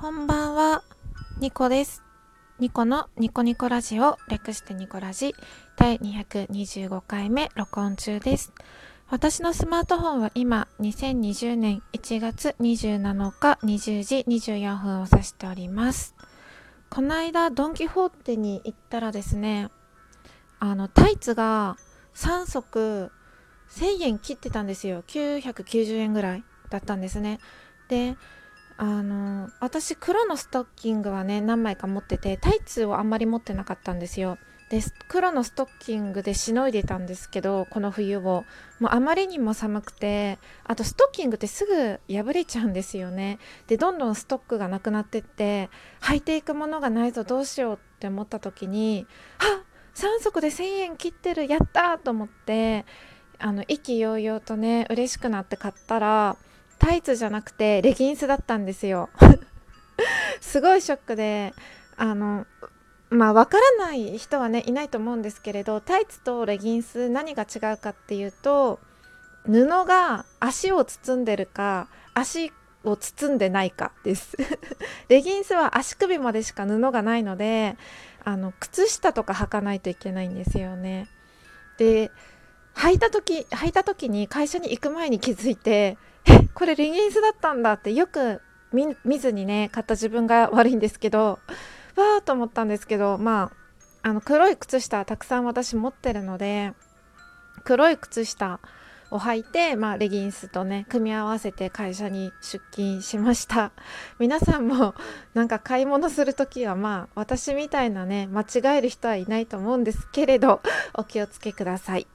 こんばんは、ニコです。ニコのニコニコラジオ、略してニコラジ、第225回目録音中です。私のスマートフォンは今、2020年1月27日20時24分を指しております。この間、ドン・キホーテに行ったらですね、あの、タイツが3足1000円切ってたんですよ。990円ぐらいだったんですね。で、あの私黒のストッキングはね何枚か持っててタイツをあんまり持ってなかったんですよ。で黒のストッキングでしのいでたんですけどこの冬を。もうあまりにも寒くてあとストッキングってすぐ破れちゃうんですよね。でどんどんストックがなくなってって履いていくものがないぞどうしようって思った時にあ3足で1000円切ってるやったと思ってあの意気揚々とね嬉しくなって買ったらタイツじゃなくてレギンスだったんですよ。すごいショックであのまあわからない人はねいないと思うんですけれどタイツとレギンス何が違うかっていうと布が足を包んでるか足を包んでないかです。レギンスは足首までしか布がないのであの靴下とか履かないといけないんですよね。で履いた時履いた時に会社に行く前に気づいてえ これレギンスだったんだってよく見ずにね買った自分が悪いんですけどわーと思ったんですけどまああの黒い靴下たくさん私持ってるので黒い靴下を履いて、まあ、レギンスとね組み合わせて会社に出勤しました。皆さんもなんか買い物する時はまあ私みたいなね間違える人はいないと思うんですけれどお気をつけください。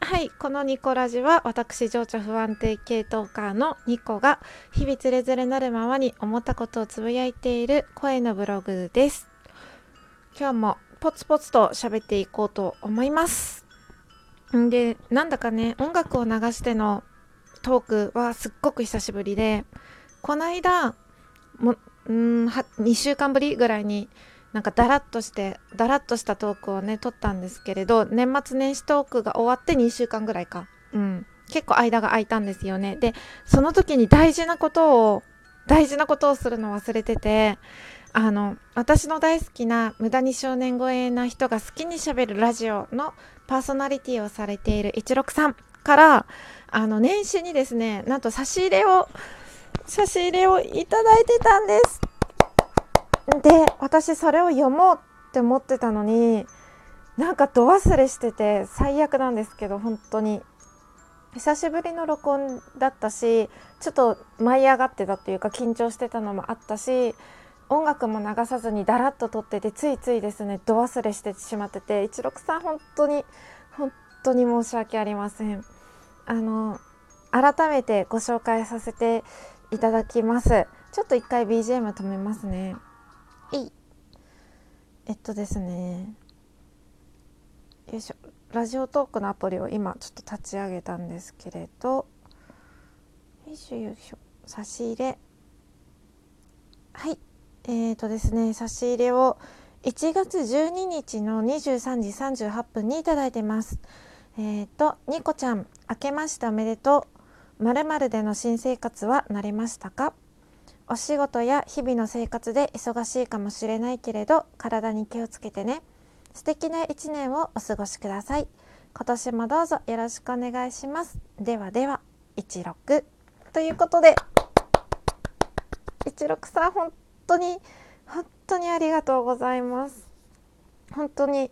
はい、このニコラジは私情緒不安定系トーカーのニコが日々つれづれなるままに思ったことをつぶやいている声のブログです。今日もポツポツと喋っていこうと思います。で、なんだかね、音楽を流してのトークはすっごく久しぶりで、この間、もん2週間ぶりぐらいになんかだらっとしてだらっとしたトークをね撮ったんですけれど年末年始トークが終わって2週間ぐらいか。うん。結構間が空いたんですよね。でその時に大事なことを大事なことをするの忘れててあの私の大好きな無駄に少年超えな人が好きにしゃべるラジオのパーソナリティをされている一六さんからあの年始にですねなんと差し入れを差し入れをいただいてたんです。で私それを読もうって思ってたのになんかど忘れしてて最悪なんですけど本当に。久しぶりの録音だったしちょっと舞い上がってたっていうか緊張してたのもあったし音楽も流さずにだらっと撮っててついついですねど忘れしてしまってて一六さん本当に本当に申し訳ありません。あの改めてご紹介させていただきます。ちょっと一回 BGM 止めますね。いい。えっとですね。よいしょ。ラジオトークのアプリを今ちょっと立ち上げたんですけれど。よいしょよいしょ。差し入れ。はい。えーとですね差し入れを1月12日の23時38分にいただいてます。えーとニコちゃん明けましておめでとう。まるでの新生活は慣れましたか？お仕事や日々の生活で忙しいかもしれないけれど体に気をつけてね。素敵な一年をお過ごしください。今年もどうぞよろしくお願いします。ではでは16ということで16さん本当に本当にありがとうございます。本当に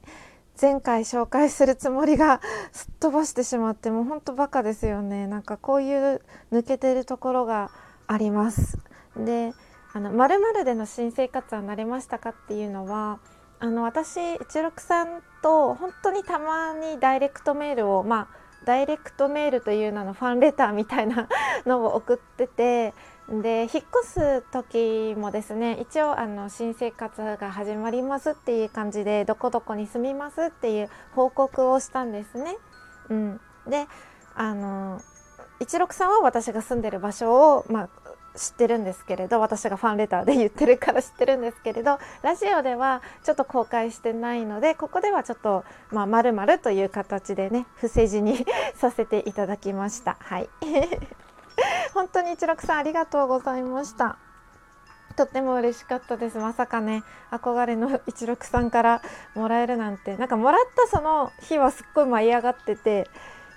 前回紹介するつもりが すっ飛ばしてしまってもう本当バカですよね。なんかこういう抜けてるところがあります。であの〇〇での新生活は慣れましたかっていうのはあの私一六さんと本当にたまにダイレクトメールをまあダイレクトメールという名のファンレターみたいな のを送っててで引っ越す時もですね一応あの新生活が始まりますっていう感じでどこどこに住みますっていう報告をしたんですね。うん、であの一六さんは私が住んでる場所を、まあ、知ってるんですけれど私がファンレターで言ってるから知ってるんですけれどラジオではちょっと公開してないのでここではちょっとまあ、〇〇という形でね伏せ字にさせていただきました。はい。本当に一六さんありがとうございました。とっても嬉しかったです。まさかね憧れの一六さんからもらえるなんて。なんかもらったその日はすっごい舞い上がってて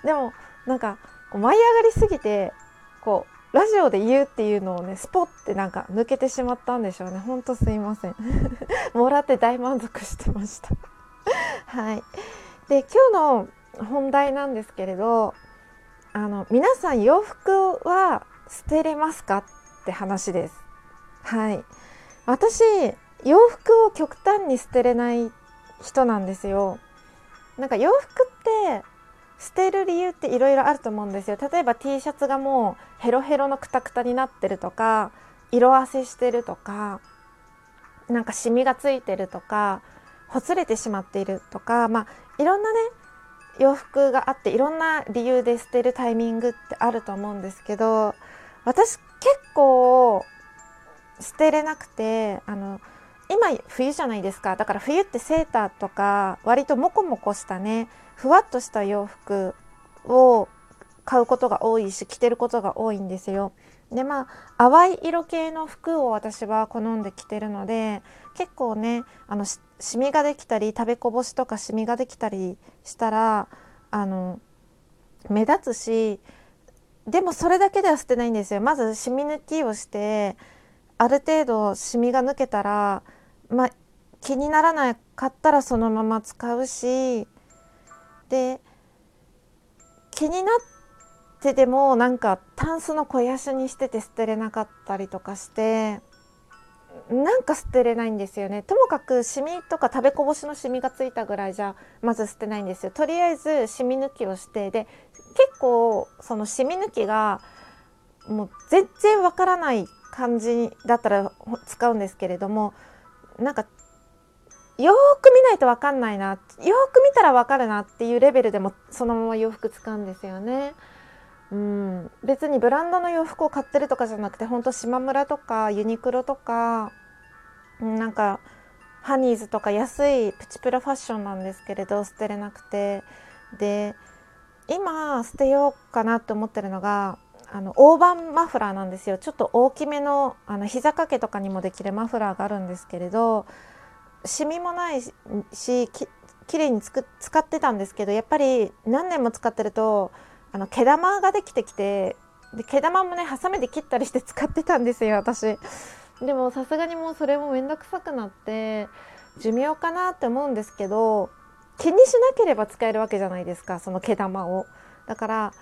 でもなんかこう舞い上がりすぎてこうラジオで言うっていうのをねスポッてなんか抜けてしまったんでしょうね。ほんとすいません。もらって大満足してました。はい。で今日の本題なんですけれどあの皆さん洋服は捨てれますかって話です。はい。私洋服を極端に捨てれない人なんですよ。なんか洋服って捨てる理由っていろいろあると思うんですよ。例えば T シャツがもうヘロヘロのクタクタになってるとか色あせしてるとかなんかシミがついてるとかほつれてしまっているとかまあいろんなね洋服があっていろんな理由で捨てるタイミングってあると思うんですけど私結構捨てれなくてあの今冬じゃないですか。だから冬ってセーターとか割とモコモコしたねふわっとした洋服を買うことが多いし着てることが多いんですよ。でまあ淡い色系の服を私は好んで着てるので結構ねあのシミができたり食べこぼしとかシミができたりしたらあの目立つしでもそれだけでは捨てないんですよまずシミ抜きをしてある程度シミが抜けたらまあ気にならなかったらそのまま使うしで気になってでもなんかタンスの肥やしにしてて捨てれなかったりとかしてなんか捨てれないんですよね。ともかくシミとか食べこぼしのシミがついたぐらいじゃまず捨てないんですよ。とりあえずシミ抜きをしてで結構そのシミ抜きがもう全然わからない感じだったら使うんですけれどもなんかよく見ないと分かんないなよく見たら分かるなっていうレベルでもそのまま洋服使うんですよね。うん、別にブランドの洋服を買ってるとかじゃなくてほんと島村とかユニクロとかなんかハニーズとか安いプチプラファッションなんですけれど捨てれなくて。で今捨てようかなって思ってるのがあの大判マフラーなんですよ。ちょっと大きめのあの膝掛けとかにもできるマフラーがあるんですけれどシミもないしききれいにつく使ってたんですけどやっぱり何年も使ってるとあの毛玉ができてきてで毛玉もねハサミで切ったりして 使ってたんですよ私。でもさすがにもうそれも面倒くさくなって寿命かなって思うんですけど気にしなければ使えるわけじゃないですかその毛玉を。だから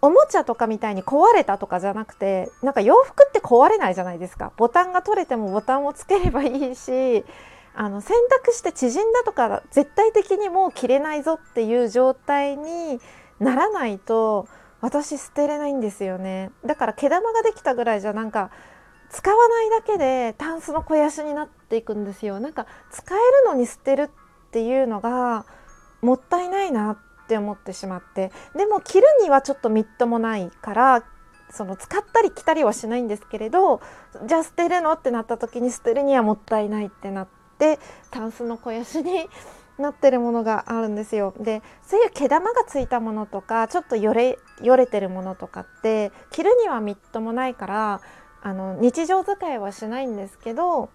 おもちゃとかみたいに壊れたとかじゃなくてなんか洋服って壊れないじゃないですかボタンが取れてもボタンをつければいいしあの洗濯して縮んだとか絶対的にもう着れないぞっていう状態にならないと私捨てれないんですよね。だから毛玉ができたぐらいじゃなんか使わないだけでタンスの肥やしになっていくんですよ。なんか使えるのに捨てるっていうのがもったいないなって思ってしまって。でも着るにはちょっとみっともないからその使ったり着たりはしないんですけれどじゃあ捨てるのってなった時に捨てるにはもったいないってなってってタンスの肥やしになってるものがあるんですよ。でそういう毛玉がついたものとかちょっとよれよれてるものとかって着るにはみっともないからあの日常使いはしないんですけど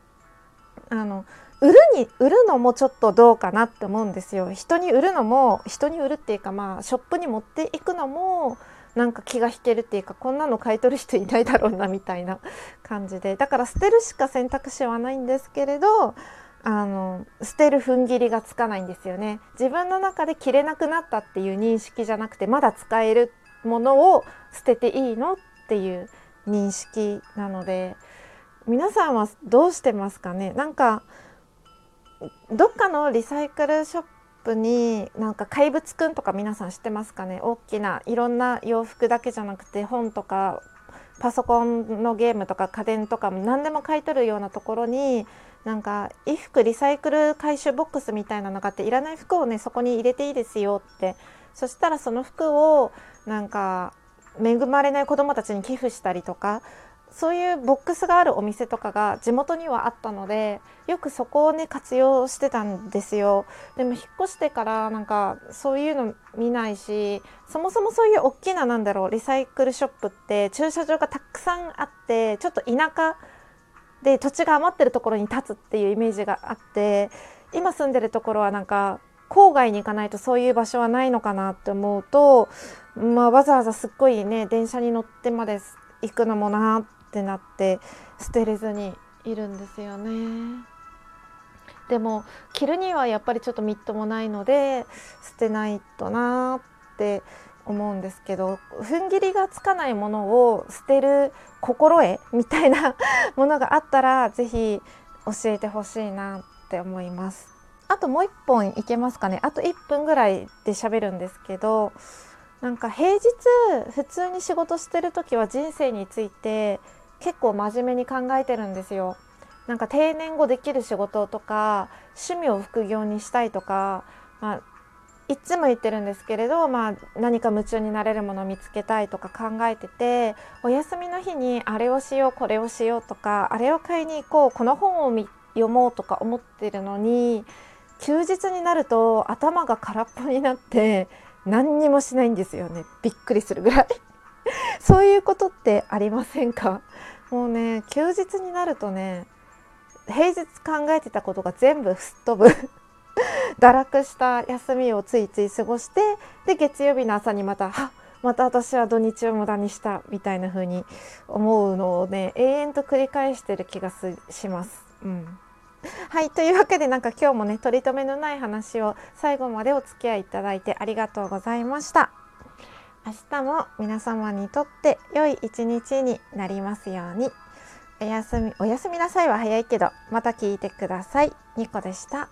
あの売るに売るのもちょっとどうかなって思うんですよ。人に売るのも人に売るっていうかまあショップに持っていくのもなんか気が引けるっていうかこんなの買い取る人いないだろうなみたいな感じでだから捨てるしか選択肢はないんですけれどあの捨てる踏ん切りがつかないんですよね。自分の中で着れなくなったっていう認識じゃなくてまだ使えるものを捨てていいのっていう認識なので皆さんはどうしてますかね？なんかどっかのリサイクルショップになんか怪物くんとか皆さん知ってますかね？大きないろんな洋服だけじゃなくて本とかパソコンのゲームとか家電とか何でも買い取るようなところになんか衣服リサイクル回収ボックスみたいなのがあっていらない服をねそこに入れていいですよって。そしたらその服をなんか恵まれない子どもたちに寄付したりとかそういうボックスがあるお店とかが地元にはあったのでよくそこをね活用してたんですよ。でも引っ越してからなんかそういうの見ないしそもそもそういう大きななんだろうリサイクルショップって駐車場がたくさんあってちょっと田舎で土地が余ってるところに立つっていうイメージがあって今住んでるところはなんか郊外に行かないとそういう場所はないのかなって思うと、まあ、わざわざすっごいね電車に乗ってまで行くのもなってなって捨てれずにいるんですよね。でも着るにはやっぱりちょっとみっともないので捨てないとなって思うんですけど踏ん切りがつかないものを捨てる心得みたいな ものがあったら是非教えてほしいなって思います。あともう一本いけますかねあと1分ぐらいで喋るんですけどなんか平日普通に仕事してる時は人生について結構真面目に考えてるんですよ。なんか定年後できる仕事とか趣味を副業にしたいとか、まあ、いつも言ってるんですけれど、まあ、何か夢中になれるものを見つけたいとか考えててお休みの日にあれをしようこれをしようとかあれを買いに行こうこの本を読もうとか思ってるのに休日になると頭が空っぽになって何にもしないんですよね。びっくりするぐらい。そういうことってありませんか？もうね休日になるとね平日考えてたことが全部すっ飛ぶ。堕落した休みをついつい過ごしてで月曜日の朝にまた「はまた私は土日を無駄にした」みたいな風に思うのをね永遠と繰り返してる気がします。うんはいというわけでなんか今日もね取り留めのない話を最後までお付き合いいただいてありがとうございました。明日も皆様にとって良い一日になりますように。おやすみおやすみなさいは早いけどまた聞いてください。ニコでした。